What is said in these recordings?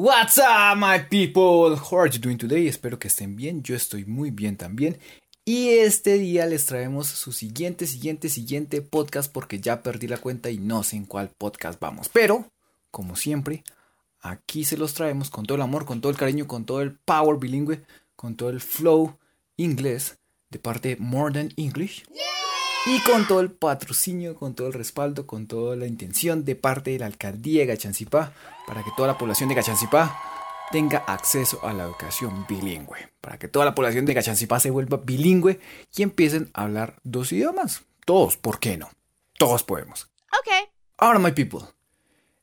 What's up, my people? How are you doing today? Espero que estén bien. Yo estoy muy bien también. Y este día les traemos su siguiente, siguiente, siguiente podcast porque ya perdí la cuenta y no sé en cuál podcast vamos. Pero, como siempre, aquí se los traemos con todo el amor, con todo el cariño, con todo el power bilingüe, con todo el flow inglés de parte More Than English. Y con todo el patrocinio, con todo el respaldo, con toda la intención de parte de la alcaldía de Gachancipá para que toda la población de Gachancipá tenga acceso a la educación bilingüe. Para que toda la población de Gachancipá se vuelva bilingüe y empiecen a hablar dos idiomas. Todos, ¿por qué no? Todos podemos. Ok. Ahora, my people.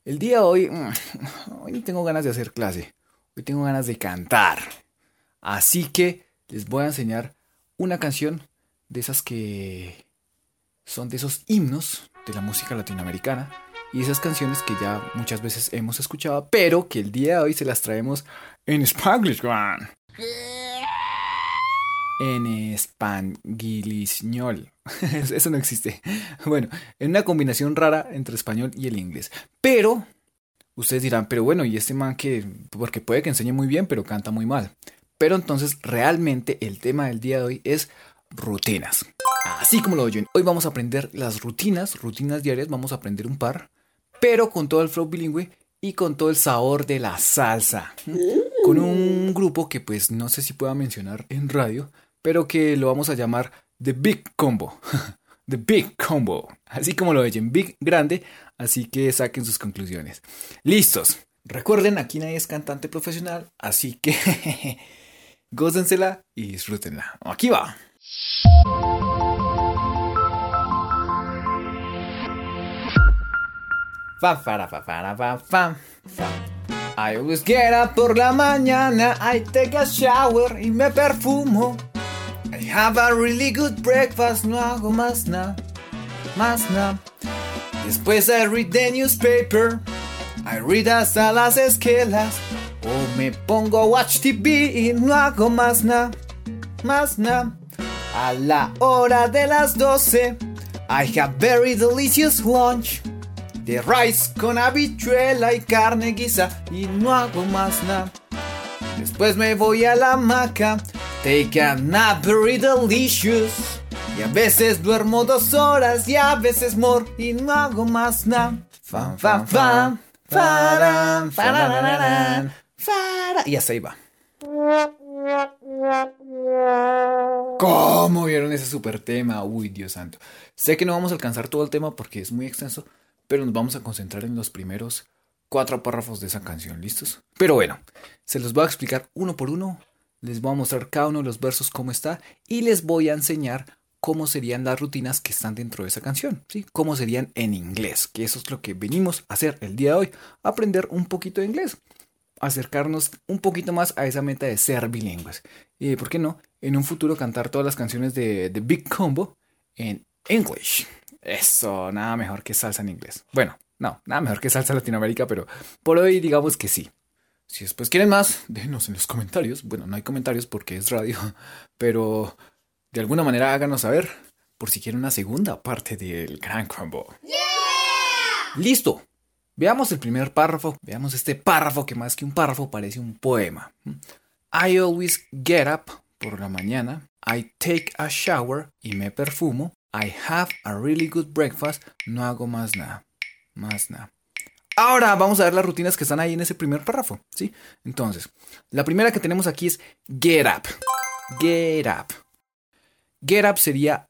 El día de hoy, mm, hoy no tengo ganas de hacer clase. Hoy tengo ganas de cantar. Así que les voy a enseñar una canción de esas que son de esos himnos de la música latinoamericana y esas canciones que ya muchas veces hemos escuchado, pero que el día de hoy se las traemos en Spanglish, man. En espanguilisñol. Eso no existe. Bueno, en una combinación rara entre español y el inglés. Pero, ustedes dirán, pero bueno, ¿y este man que, porque puede que enseñe muy bien, pero canta muy mal? Pero entonces, realmente el tema del día de hoy es rutinas. Así como lo oyen, hoy vamos a aprender las rutinas, rutinas diarias, vamos a aprender un par, pero con todo el flow bilingüe y con todo el sabor de la salsa. Con un grupo que pues no sé si pueda mencionar en radio, pero que lo vamos a llamar The Big Combo. The Big Combo. Así como lo oyen, Big grande, así que saquen sus conclusiones. Listos. Recuerden, aquí nadie es cantante profesional, así que gócensela y disfrútenla. Aquí va. I always get up por la mañana, I take a shower y me perfumo. I have a really good breakfast, no hago más nada, más nada. Después I read the newspaper, I read hasta las esquelas. O me pongo a watch TV y no hago más nada, más nada. A la hora de las 12, I have very delicious lunch. De rice con habichuela y carne guisa y no hago más nada. Después me voy a la hamaca, take a nap very delicious. Y a veces duermo dos horas y a veces more y no hago más nada. Faran, farararán, fara. Y ahí va. ¿Cómo vieron ese super tema? Uy, Dios santo. Sé que no vamos a alcanzar todo el tema porque es muy extenso, pero nos vamos a concentrar en los primeros cuatro párrafos de esa canción, ¿listos? Pero bueno, se los voy a explicar uno por uno, les voy a mostrar cada uno de los versos cómo está y les voy a enseñar cómo serían las rutinas que están dentro de esa canción, ¿sí? Cómo serían en inglés, que eso es lo que venimos a hacer el día de hoy, aprender un poquito de inglés, acercarnos un poquito más a esa meta de ser bilingües. Y, ¿por qué no? En un futuro cantar todas las canciones de The Big Combo en English. Eso, nada mejor que salsa en inglés. Bueno, no, nada mejor que salsa Latinoamérica, pero por hoy digamos que sí. Si después quieren más, déjenos en los comentarios. Bueno, no hay comentarios porque es radio, pero de alguna manera háganos saber por si quieren una segunda parte del Gran Combo. ¡Listo! Veamos el primer párrafo. Veamos este párrafo que más que un párrafo parece un poema. I always get up por la mañana. I take a shower y me perfumo. I have a really good breakfast. No hago más nada. Más nada. Ahora vamos a ver las rutinas que están ahí en ese primer párrafo, ¿sí? Entonces, la primera que tenemos aquí es get up. Get up. Get up sería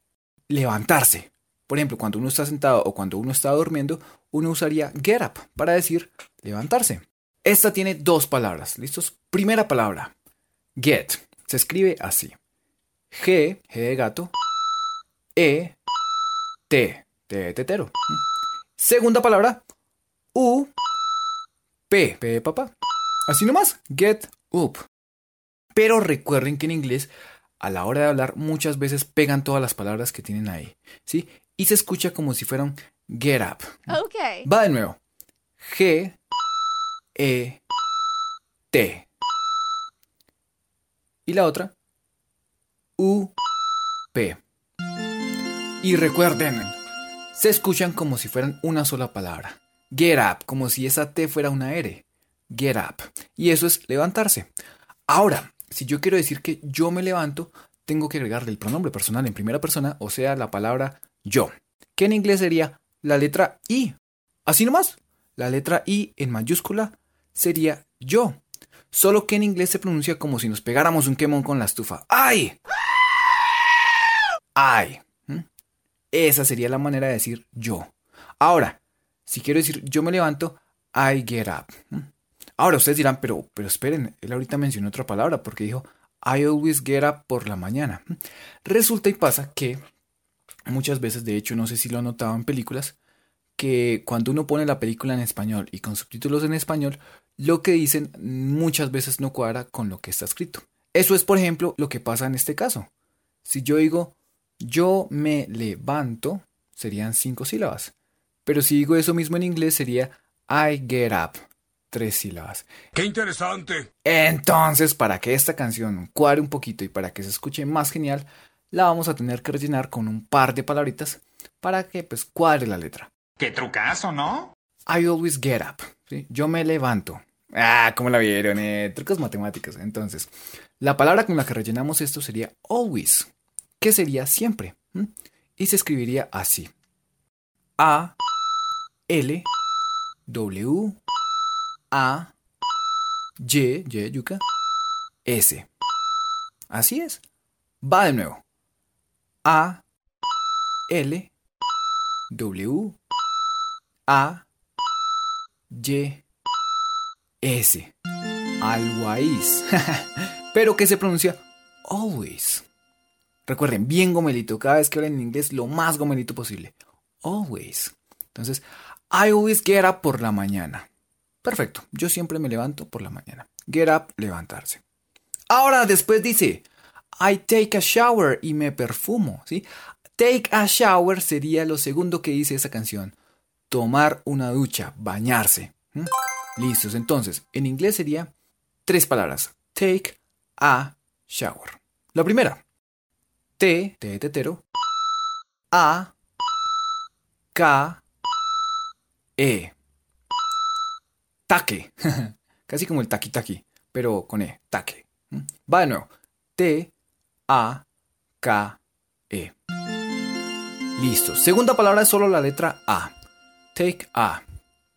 levantarse. Por ejemplo, cuando uno está sentado o cuando uno está durmiendo, uno usaría get up para decir levantarse. Esta tiene dos palabras, ¿listos? Primera palabra, get. Se escribe así. G, G de gato, E, T, T de tetero. Segunda palabra, U, P, P de papá. Así nomás, get up. Pero recuerden que en inglés, a la hora de hablar, muchas veces pegan todas las palabras que tienen ahí, ¿sí? Y se escucha como si fueran get up. Ok. Va de nuevo. G, E, T. Y la otra, U, P. Y recuerden, se escuchan como si fueran una sola palabra. Get up, como si esa T fuera una R. Get up. Y eso es levantarse. Ahora, si yo quiero decir que yo me levanto, tengo que agregarle el pronombre personal en primera persona, o sea, la palabra yo, que en inglés sería la letra I. Así nomás, la letra I en mayúscula sería yo. Solo que en inglés se pronuncia como si nos pegáramos un quemón con la estufa. ¡Ay! ¡Ay! ¿Mm? Esa sería la manera de decir yo. Ahora, si quiero decir yo me levanto, I get up. ¿Mm? Ahora ustedes dirán, pero, pero esperen, él ahorita mencionó otra palabra porque dijo I always get up por la mañana. ¿Mm? Resulta y pasa que muchas veces, de hecho, no sé si lo han notado en películas, que cuando uno pone la película en español y con subtítulos en español, lo que dicen muchas veces no cuadra con lo que está escrito. Eso es, por ejemplo, lo que pasa en este caso. Si yo digo yo me levanto, serían cinco sílabas. Pero si digo eso mismo en inglés, sería I get up. Tres sílabas. ¡Qué interesante! Entonces, para que esta canción cuadre un poquito y para que se escuche más genial, la vamos a tener que rellenar con un par de palabritas para que pues cuadre la letra. ¡Qué trucazo, ¿no? I always get up. Yo me levanto. Ah, ¿cómo la vieron? Eh? Trucos matemáticos. Entonces, la palabra con la que rellenamos esto sería always, que sería siempre. Y se escribiría así. A, L, W, A, Y, Y, yuca, S. Así es. Va de nuevo. A, L, W, a, Y, S. Always. Pero que se pronuncia always. Recuerden, bien gomelito. Cada vez que hablen en inglés, lo más gomelito posible. Always. Entonces, I always get up por la mañana. Perfecto. Yo siempre me levanto por la mañana. Get up, levantarse. Ahora, después dice, I take a shower y me perfumo. ¿sí? Take a shower sería lo segundo que dice esa canción tomar una ducha, bañarse. Listos, entonces, en inglés sería tres palabras. Take a shower. La primera, T, T tetero, A, K, E. Taque. Casi como el taqui taqui, pero con E, taque. Va de nuevo. T, A, K, E. Listo. Segunda palabra es solo la letra A. Take a.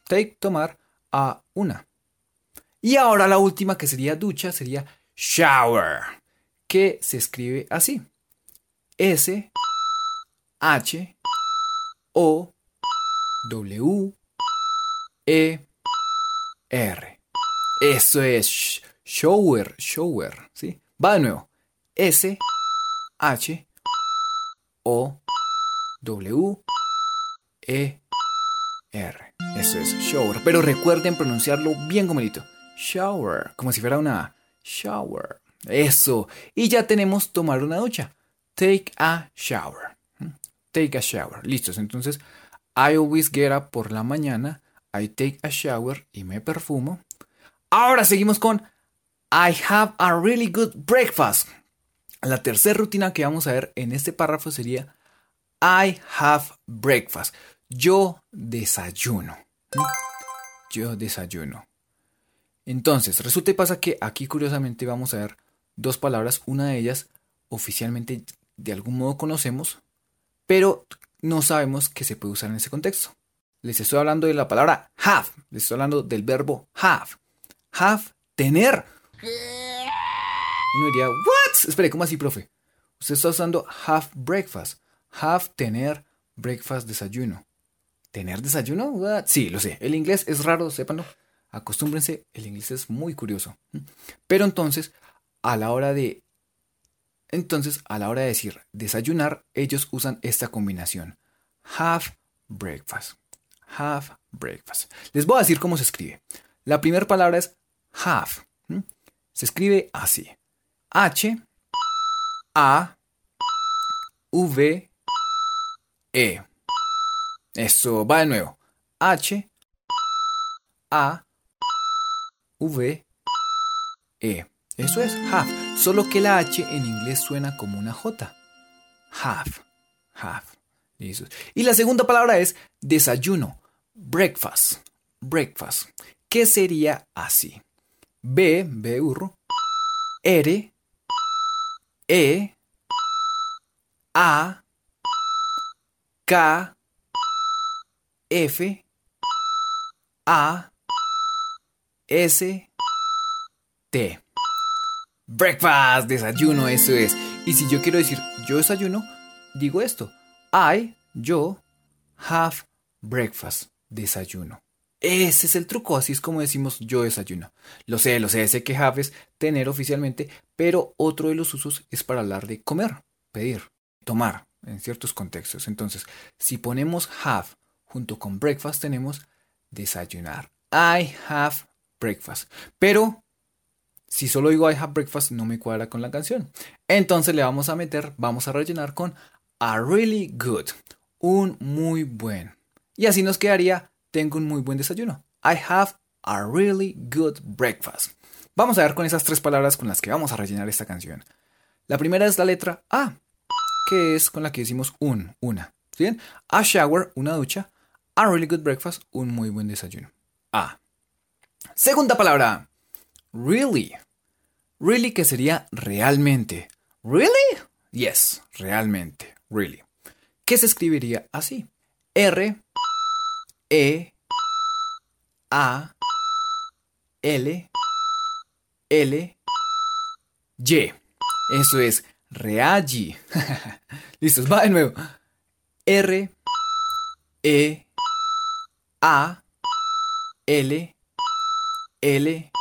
Take, tomar, a una. Y ahora la última que sería ducha sería shower, que se escribe así. S, H, O, W, E, R. Eso es shower, shower, ¿sí? Va de nuevo. S, H, O, W, E, R. Eso es shower. Pero recuerden pronunciarlo bien comunito. Shower. Como si fuera una shower. Eso. Y ya tenemos tomar una ducha. Take a shower. ¿Mm? Take a shower. Listos. Entonces, I always get up por la mañana. I take a shower y me perfumo. Ahora seguimos con I have a really good breakfast. La tercera rutina que vamos a ver en este párrafo sería I have breakfast. Yo desayuno. Yo desayuno. Entonces, resulta y pasa que aquí curiosamente vamos a ver dos palabras. Una de ellas oficialmente de algún modo conocemos, pero no sabemos que se puede usar en ese contexto. Les estoy hablando de la palabra have. Les estoy hablando del verbo have. Have, tener. Uno diría, ¿what? Espere, ¿cómo así, profe? Usted está usando have breakfast. Have, tener, breakfast, desayuno. ¿Tener desayuno? Sí, lo sé. El inglés es raro, sépanlo. Acostúmbrense, el inglés es muy curioso. Pero entonces, a la hora de. Entonces, a la hora de decir desayunar, ellos usan esta combinación. Have breakfast. Have breakfast. Les voy a decir cómo se escribe. La primera palabra es have. Se escribe así. H A V E. Eso, va de nuevo. H, A, V, E. Eso es have. Solo que la H en inglés suena como una J. Have. Have. Y la segunda palabra es desayuno. Breakfast. Breakfast. ¿Qué sería así? B, B burro, R, E, A, K, F, A, S, T. Breakfast, desayuno, eso es. Y si yo quiero decir yo desayuno, digo esto. I, yo, have breakfast, desayuno. Ese es el truco, así es como decimos yo desayuno. Lo sé, lo sé, sé que have es tener oficialmente, pero otro de los usos es para hablar de comer, pedir, tomar, en ciertos contextos. Entonces, si ponemos have junto con breakfast, tenemos desayunar. I have breakfast. Pero si solo digo I have breakfast, no me cuadra con la canción. Entonces le vamos a meter, vamos a rellenar con a really good. Un muy buen. Y así nos quedaría, tengo un muy buen desayuno. I have a really good breakfast. Vamos a ver con esas tres palabras con las que vamos a rellenar esta canción. La primera es la letra A, que es con la que decimos un, una. ¿Bien? A shower, una ducha. A really good breakfast, un muy buen desayuno. A. Segunda palabra. Really. Really que sería realmente. Really? Yes, realmente. Really. ¿Qué se escribiría así? R, E, A, L, L, Y. Eso es reagi. Listos, va de nuevo. R, E, A, L, L,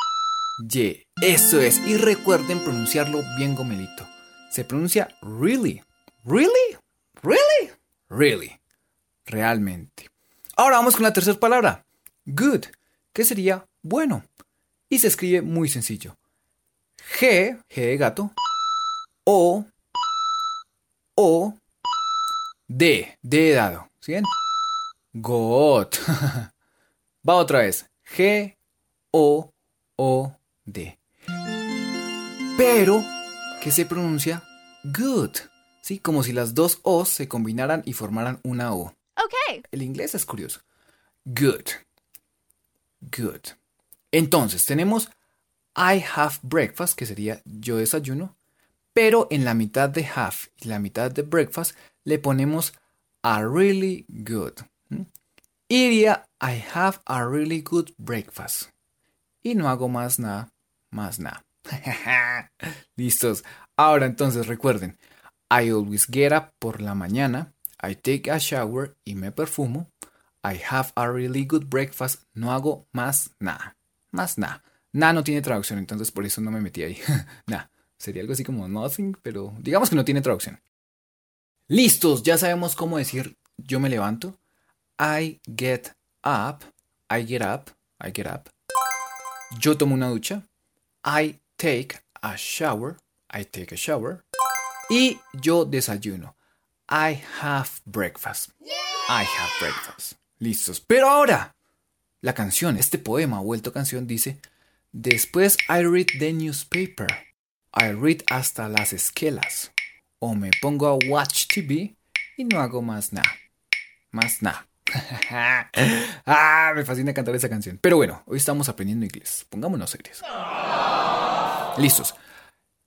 Y. Eso es. Y recuerden pronunciarlo bien gomelito. Se pronuncia really. Really? Really? Really. Realmente. Ahora vamos con la tercera palabra. Good. Que sería bueno. Y se escribe muy sencillo. G, G de gato. O, O, D, D de dado. ¿Sí bien? Good. Va otra vez. G, O, O, D. Pero que se pronuncia good. Sí, como si las dos O se combinaran y formaran una O. El inglés es curioso. Good. Good. Entonces, tenemos I have breakfast, que sería yo desayuno, pero en la mitad de have y la mitad de breakfast le ponemos a really good. Y diría I have a really good breakfast. Y no hago más nada, más nada. Listos. Ahora entonces recuerden, I always get up por la mañana, I take a shower y me perfumo, I have a really good breakfast, no hago más nada, más nada. Nada no tiene traducción, entonces por eso no me metí ahí. nada, sería algo así como nothing, pero digamos que no tiene traducción. Listos, ya sabemos cómo decir yo me levanto. I get up, I get up, I get up. Yo tomo una ducha. I take a shower, I take a shower. Y yo desayuno. I have breakfast. I have breakfast. Listos. Pero ahora, la canción, este poema vuelto canción dice, después I read the newspaper. I read hasta las esquelas. O me pongo a watch TV y no hago más nada. Más nada. ah, me fascina cantar esa canción. Pero bueno, hoy estamos aprendiendo inglés. Pongámonos serios. Listos.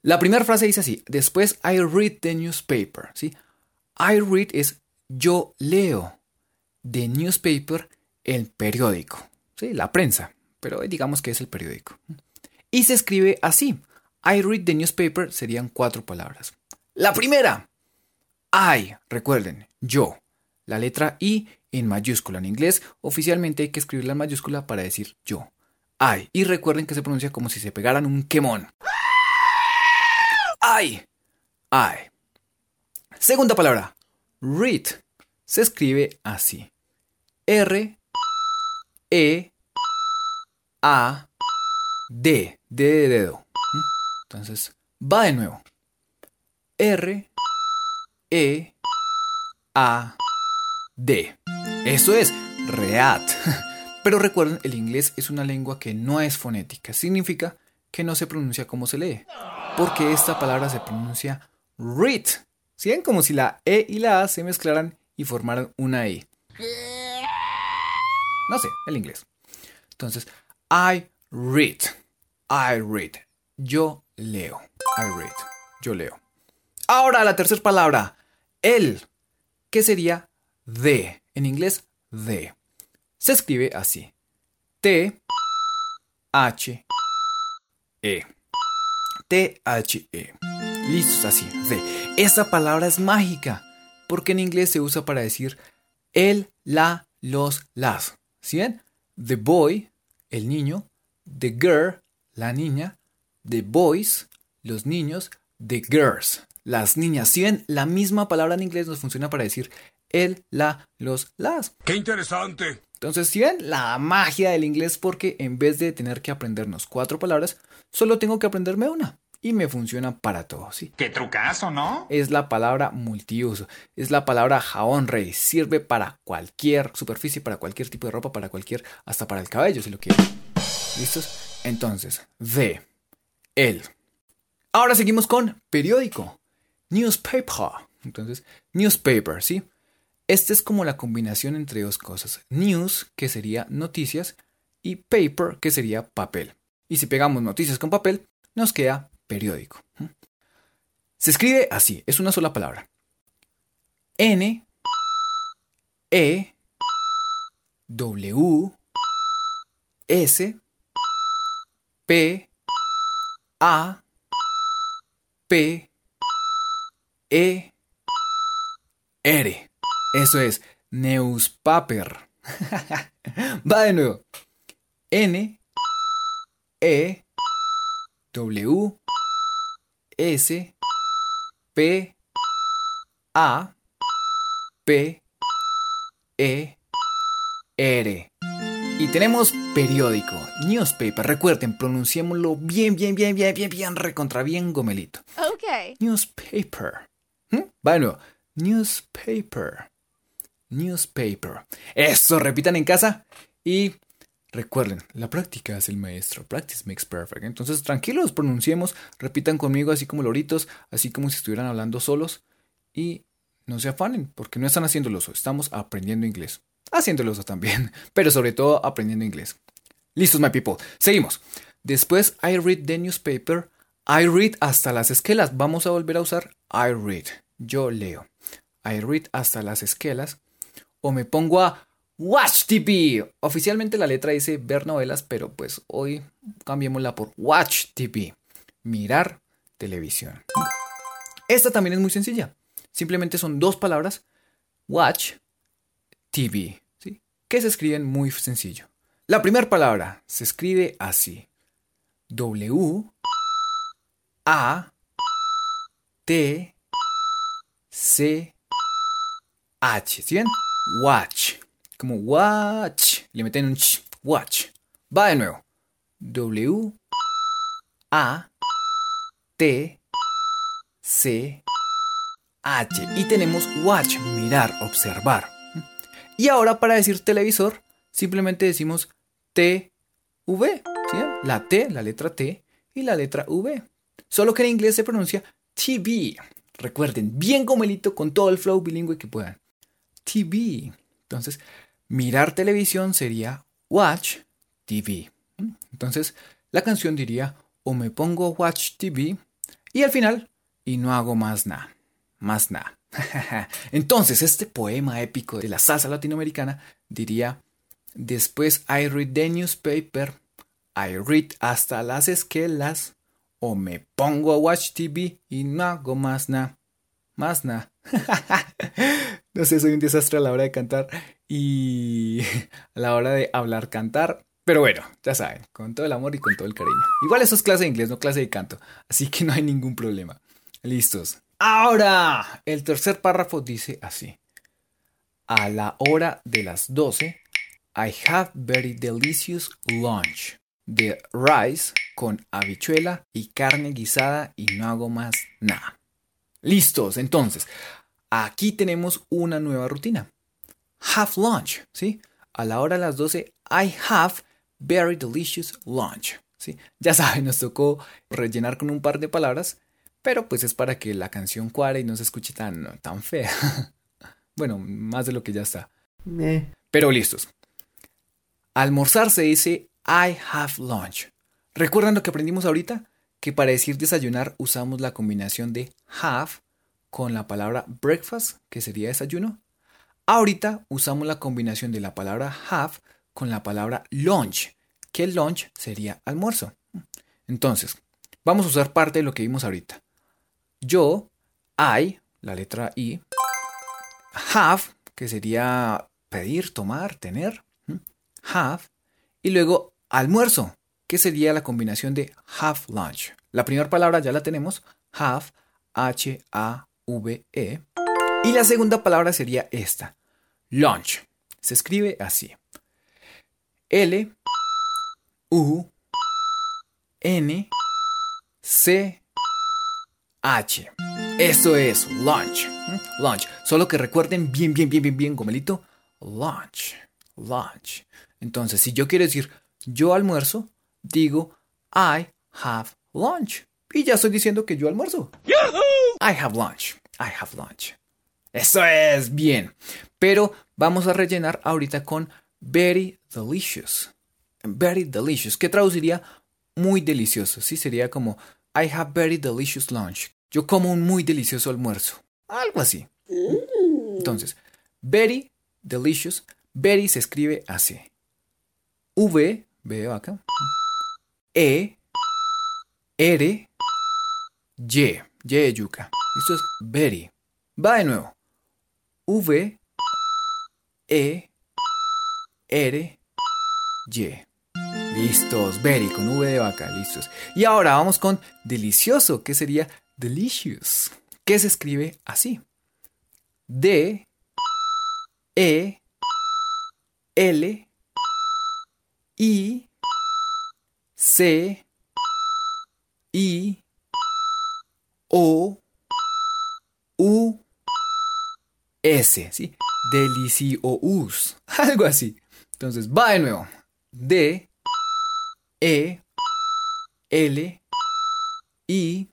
La primera frase dice así, después I read the newspaper, ¿sí? I read es yo leo. The newspaper, el periódico, ¿sí? La prensa, pero digamos que es el periódico. Y se escribe así. I read the newspaper serían cuatro palabras. La primera, I, recuerden, yo. La letra I en mayúscula. En inglés, oficialmente hay que escribirla en mayúscula para decir yo. I. Y recuerden que se pronuncia como si se pegaran un quemón. I. I. Segunda palabra. Read. Se escribe así. R. E. A. D. D de dedo. Entonces, va de nuevo. R. E. A. D. Eso es. Read. Pero recuerden, el inglés es una lengua que no es fonética. Significa que no se pronuncia como se lee porque esta palabra se pronuncia read. ¿Sí ven? Como si la E y la A se mezclaran y formaran una E. No sé, el inglés. Entonces, I read. I read. Yo leo. I read. Yo leo. Ahora la tercera palabra. El. ¿Qué sería de? En inglés, de. Se escribe así. T. H. E. T. H. E. Listos así. De. Esta palabra es mágica. Porque en inglés se usa para decir el, la, los, las. ¿Sí ven? The boy, el niño. The girl, la niña. The boys, los niños. The girls, las niñas. Si ven, la misma palabra en inglés nos funciona para decir el, la, los, las. ¡Qué interesante! Entonces, si ven, la magia del inglés porque en vez de tener que aprendernos cuatro palabras, solo tengo que aprenderme una. Y me funciona para todo, ¿sí? ¡Qué trucazo, ¿no? Es la palabra multiuso. Es la palabra jabón rey. Sirve para cualquier superficie, para cualquier tipo de ropa, para cualquier, hasta para el cabello, si lo quieren. ¿Listos? Entonces, de, el. Ahora seguimos con periódico. Newspaper. Entonces, newspaper, ¿sí? Esta es como la combinación entre dos cosas. News, que sería noticias, y paper, que sería papel. Y si pegamos noticias con papel, nos queda periódico. Se escribe así, es una sola palabra. N, E, W, S, P, A, P, E, R. Eso es newspaper. Va de nuevo. N, E, W, S, P, A, P, E, R. Y tenemos periódico, newspaper. Recuerden, pronunciémoslo bien, bien, bien, bien, bien, bien, recontra bien gomelito. Ok. Newspaper. ¿Mm? Nuevo. Newspaper. Newspaper. Eso, repitan en casa. Y recuerden, la práctica es el maestro. Practice makes perfect. Entonces, tranquilos, pronunciemos, repitan conmigo así como loritos, así como si estuvieran hablando solos. Y no se afanen, porque no están haciendo oso, estamos aprendiendo inglés. Haciéndolo oso también, pero sobre todo aprendiendo inglés. Listos, my people. Seguimos. Después, I read the newspaper. I read hasta las esquelas. Vamos a volver a usar I read. Yo leo. I read hasta las esquelas o me pongo a Watch TV. Oficialmente la letra dice ver novelas, pero pues hoy cambiémosla por Watch TV. Mirar televisión. Esta también es muy sencilla. Simplemente son dos palabras. Watch TV. ¿sí? Que se escriben muy sencillo. La primera palabra se escribe así. W A T C H. ¿Sí ven? Watch. Como watch. Le meten un ch. Watch. Va de nuevo. W. A. T. C. H. Y tenemos watch. Mirar, observar. Y ahora para decir televisor, simplemente decimos T. V. La T, la letra T y la letra V. Solo que en inglés se pronuncia TV. Recuerden, bien gomelito con todo el flow bilingüe que puedan. TV. Entonces, mirar televisión sería watch TV. Entonces, la canción diría o me pongo watch TV y al final y no hago más nada. Más nada. Entonces, este poema épico de la salsa latinoamericana diría después I read the newspaper, I read hasta las esquelas o me pongo a watch TV y no hago más nada. Más nada. no sé, soy un desastre a la hora de cantar y a la hora de hablar, cantar. Pero bueno, ya saben, con todo el amor y con todo el cariño. Igual eso es clase de inglés, no clase de canto. Así que no hay ningún problema. Listos. Ahora, el tercer párrafo dice así. A la hora de las 12, I have very delicious lunch. De rice con habichuela y carne guisada y no hago más nada. Listos, entonces, aquí tenemos una nueva rutina. Have lunch, ¿sí? A la hora de las 12, I have very delicious lunch, ¿sí? Ya saben, nos tocó rellenar con un par de palabras, pero pues es para que la canción cuare y no se escuche tan, tan fea. bueno, más de lo que ya está. Pero listos. Almorzar se dice I have lunch. ¿Recuerdan lo que aprendimos ahorita? Que para decir desayunar usamos la combinación de have con la palabra breakfast, que sería desayuno. Ahorita usamos la combinación de la palabra have con la palabra lunch, que lunch sería almuerzo. Entonces, vamos a usar parte de lo que vimos ahorita. Yo, I, la letra I, have, que sería pedir, tomar, tener, have, y luego almuerzo, que sería la combinación de have lunch. La primera palabra ya la tenemos, have, H-A-V-E, y la segunda palabra sería esta, lunch. Se escribe así. L, U, N, C, H. Eso es lunch. Lunch. Solo que recuerden bien, bien, bien, bien, bien, gomelito. Lunch. Lunch. Entonces, si yo quiero decir yo almuerzo, digo I have lunch. Y ya estoy diciendo que yo almuerzo. I have lunch. I have lunch. Eso es bien. Pero vamos a rellenar ahorita con very delicious. Very delicious. ¿Qué traduciría muy delicioso? Sí, sería como I have very delicious lunch. Yo como un muy delicioso almuerzo. Algo así. Entonces, very delicious. Very se escribe así. V, veo acá. E, R, Y. Y de yuca. Esto es very. Va de nuevo. V, E, R, Y. Listos, very con V de vaca, listos. Y ahora vamos con delicioso, que sería delicious, que se escribe así. D, E, L, I, C, I, O, U, S, ¿sí? Delicious, algo así. Entonces, va de nuevo. D, E, L, I,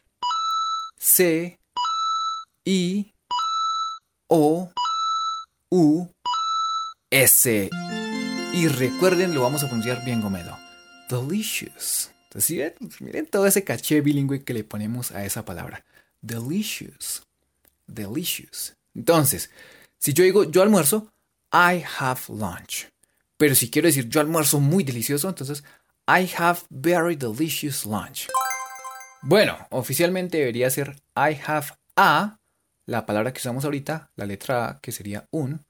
C, I, O, U, S. Y recuerden, lo vamos a pronunciar bien gomedo. Delicious. Entonces, miren todo ese caché bilingüe que le ponemos a esa palabra. Delicious. Delicious. Entonces, si yo digo yo almuerzo, I have lunch. Pero si quiero decir yo almuerzo muy delicioso, entonces I have very delicious lunch. Bueno, oficialmente debería ser I have a, la palabra que usamos ahorita, la letra A, que sería un.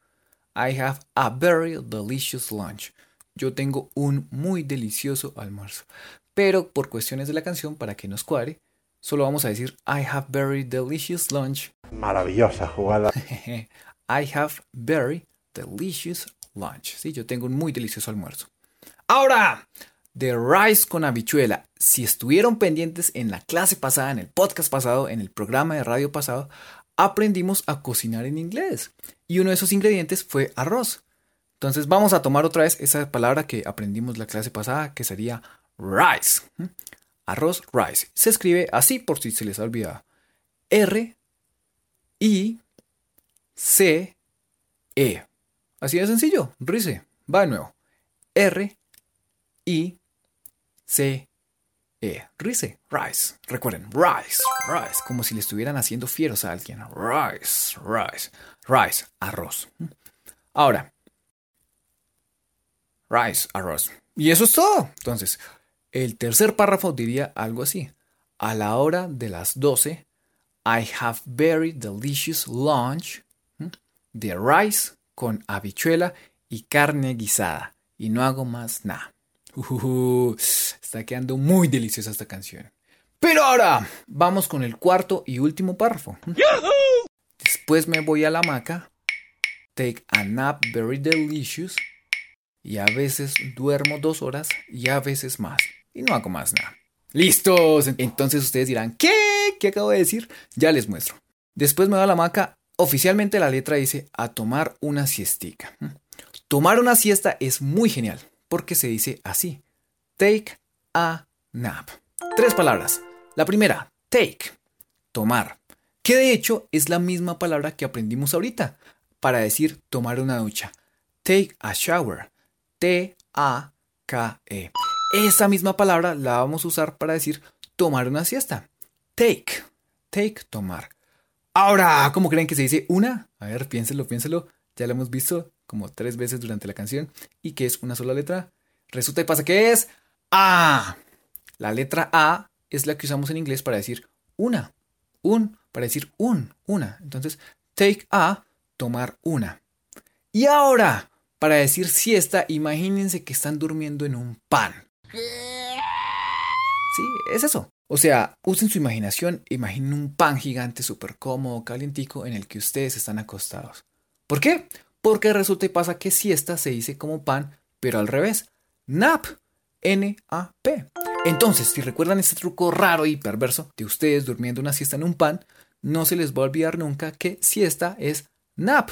I have a very delicious lunch. Yo tengo un muy delicioso almuerzo. Pero por cuestiones de la canción, para que nos cuadre, solo vamos a decir I have very delicious lunch. Maravillosa jugada. I have very delicious lunch. Sí, yo tengo un muy delicioso almuerzo. Ahora, de rice con habichuela. Si estuvieron pendientes en la clase pasada, en el podcast pasado, en el programa de radio pasado, aprendimos a cocinar en inglés. Y uno de esos ingredientes fue arroz. Entonces vamos a tomar otra vez esa palabra que aprendimos la clase pasada, que sería rice. Arroz, rice. Se escribe así por si se les ha olvidado. R, I, C, E. Así de sencillo. Rice. Va de nuevo. R, I, C, E. Rice. Rice. Recuerden, rice. Rice. Como si le estuvieran haciendo fieros a alguien. Rice. Rice. Rice. Arroz. Ahora. Rice. Arroz. Y eso es todo. Entonces, el tercer párrafo diría algo así. A la hora de las 12, I have very delicious lunch de rice con habichuela y carne guisada. Y no hago más nada. Está quedando muy deliciosa esta canción. Pero ahora vamos con el cuarto y último párrafo. Después me voy a la hamaca. Take a nap very delicious. Y a veces duermo dos horas y a veces más. Y no hago más nada. ¡Listos! Entonces ustedes dirán, ¿qué? ¿Qué acabo de decir? Ya les muestro. Después me voy a la hamaca. Oficialmente la letra dice a tomar una siestica. Tomar una siesta es muy genial porque se dice así. Take a nap. Tres palabras. La primera, take, tomar, que de hecho es la misma palabra que aprendimos ahorita para decir tomar una ducha. Take a shower. T-A-K-E. esa misma palabra la vamos a usar para decir tomar una siesta. Take. Take, tomar. Ahora, ¿cómo creen que se dice una? A ver, piénselo, piénselo. Ya lo hemos visto como tres veces durante la canción. ¿Y que es una sola letra? Resulta y pasa que es A. La letra A es la que usamos en inglés para decir una. Un, para decir un, una. Entonces, take a, tomar una. Y ahora, para decir siesta, imagínense que están durmiendo en un pan. Sí, es eso. O sea, usen su imaginación, imaginen un pan gigante súper cómodo, calientico, en el que ustedes están acostados. ¿Por qué? Porque resulta y pasa que siesta se dice como pan, pero al revés. Nap. N-A-P. Entonces, si recuerdan este truco raro y perverso de ustedes durmiendo una siesta en un pan, no se les va a olvidar nunca que siesta es nap.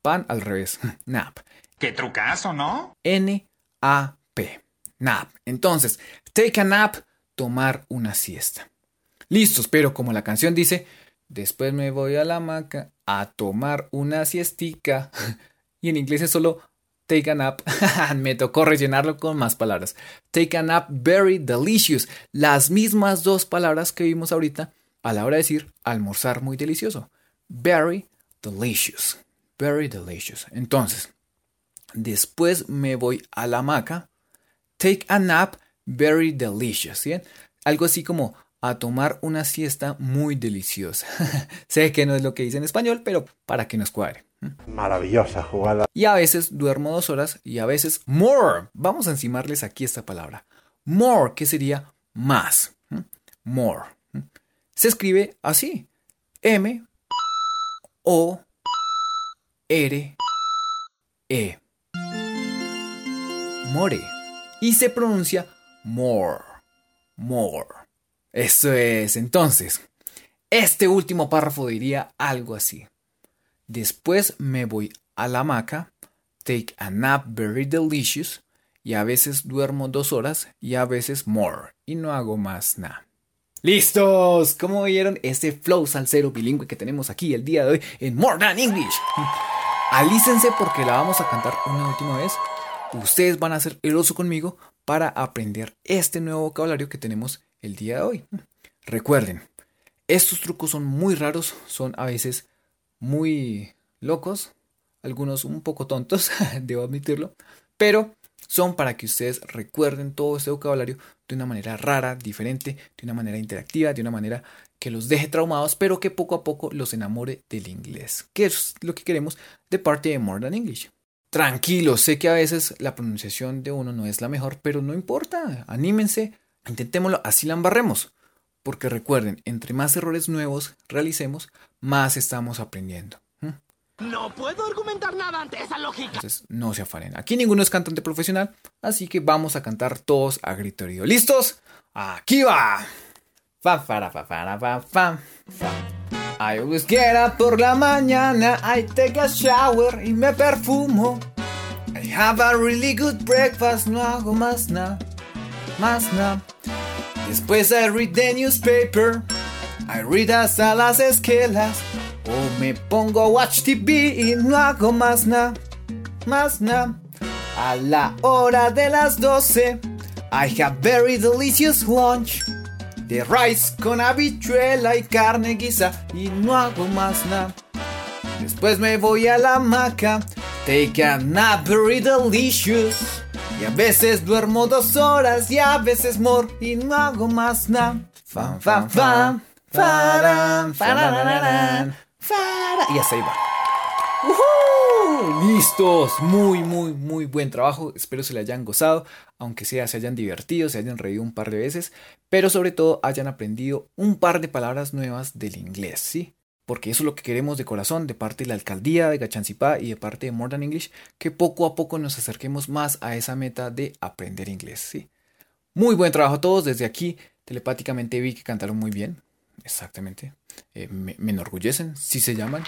Pan al revés. Nap. Qué trucazo, ¿no? N-A-P. Nap. Entonces, take a nap, tomar una siesta. Listos, pero como la canción dice, después me voy a la hamaca a tomar una siestica. y en inglés es solo take a nap. me tocó rellenarlo con más palabras. Take a nap, very delicious. Las mismas dos palabras que vimos ahorita a la hora de decir almorzar muy delicioso. Very delicious. Very delicious. Entonces, después me voy a la hamaca. Take a nap, very delicious. ¿sí? Algo así como a tomar una siesta muy deliciosa. sé que no es lo que dice en español, pero para que nos cuadre. Maravillosa jugada. Y a veces duermo dos horas y a veces more. Vamos a encimarles aquí esta palabra. More, que sería más. More. Se escribe así. M O R E. More. Y se pronuncia more. More. Eso es. Entonces, este último párrafo diría algo así. Después me voy a la hamaca, take a nap very delicious, y a veces duermo dos horas y a veces more, y no hago más nada. ¡Listos! ¿Cómo vieron ese flow salsero bilingüe que tenemos aquí el día de hoy en More Than English? Alícense porque la vamos a cantar una última vez. Ustedes van a ser el oso conmigo para aprender este nuevo vocabulario que tenemos el día de hoy. Recuerden, estos trucos son muy raros, son a veces muy locos, algunos un poco tontos, debo admitirlo, pero son para que ustedes recuerden todo este vocabulario de una manera rara, diferente, de una manera interactiva, de una manera que los deje traumados, pero que poco a poco los enamore del inglés, que es lo que queremos de parte de More Than English. Tranquilo, sé que a veces la pronunciación de uno no es la mejor, pero no importa, anímense, intentémoslo, así la embarremos. Porque recuerden, entre más errores nuevos realicemos, más estamos aprendiendo. No puedo argumentar nada ante esa lógica. Entonces, no se afanen. Aquí ninguno es cantante profesional, así que vamos a cantar todos a grito herido. ¿Listos? ¡Aquí va! Fa, fa, fa, fa, fa, fa, I always get up por la mañana, I take a shower y me perfumo. I have a really good breakfast, no hago más nada, más nada. Después I read the newspaper, I read hasta las esquelas. O me pongo a watch TV y no hago más nada, más nada. A la hora de las 12, I have very delicious lunch. De rice con habichuela y carne guisa y no hago más nada. Después me voy a la hamaca, take a nap very delicious. Y a veces duermo dos horas y a veces more y no hago más nada. Fam, fam, fam, faran, farararán. Y así va. Listos, muy, muy, muy buen trabajo. Espero se le hayan gozado, aunque sea se hayan divertido, se hayan reído un par de veces, pero sobre todo hayan aprendido un par de palabras nuevas del inglés, ¿sí? Porque eso es lo que queremos de corazón, de parte de la alcaldía de Gachancipá y de parte de More Than English, que poco a poco nos acerquemos más a esa meta de aprender inglés, ¿sí? Muy buen trabajo a todos. Desde aquí, telepáticamente vi que cantaron muy bien. Exactamente. Eh, me, me enorgullecen, si se llaman.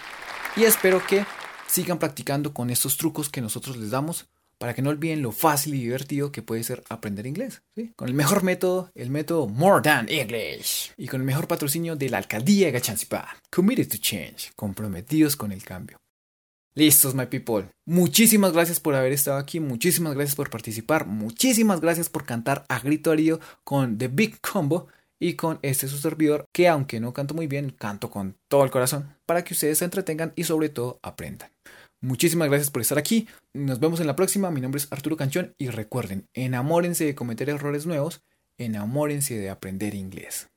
Y espero que sigan practicando con estos trucos que nosotros les damos para que no olviden lo fácil y divertido que puede ser aprender inglés. Con el mejor método, el método More Than English. Y con el mejor patrocinio de la alcaldía de Gachanzipa. Committed to change. Comprometidos con el cambio. Listos, my people. Muchísimas gracias por haber estado aquí, muchísimas gracias por participar, muchísimas gracias por cantar a grito herido con The Big Combo y con este su servidor, que aunque no canto muy bien, canto con todo el corazón para que ustedes se entretengan y sobre todo aprendan. Muchísimas gracias por estar aquí. Nos vemos en la próxima. Mi nombre es Arturo Canchón y recuerden, enamórense de cometer errores nuevos, enamórense de aprender inglés.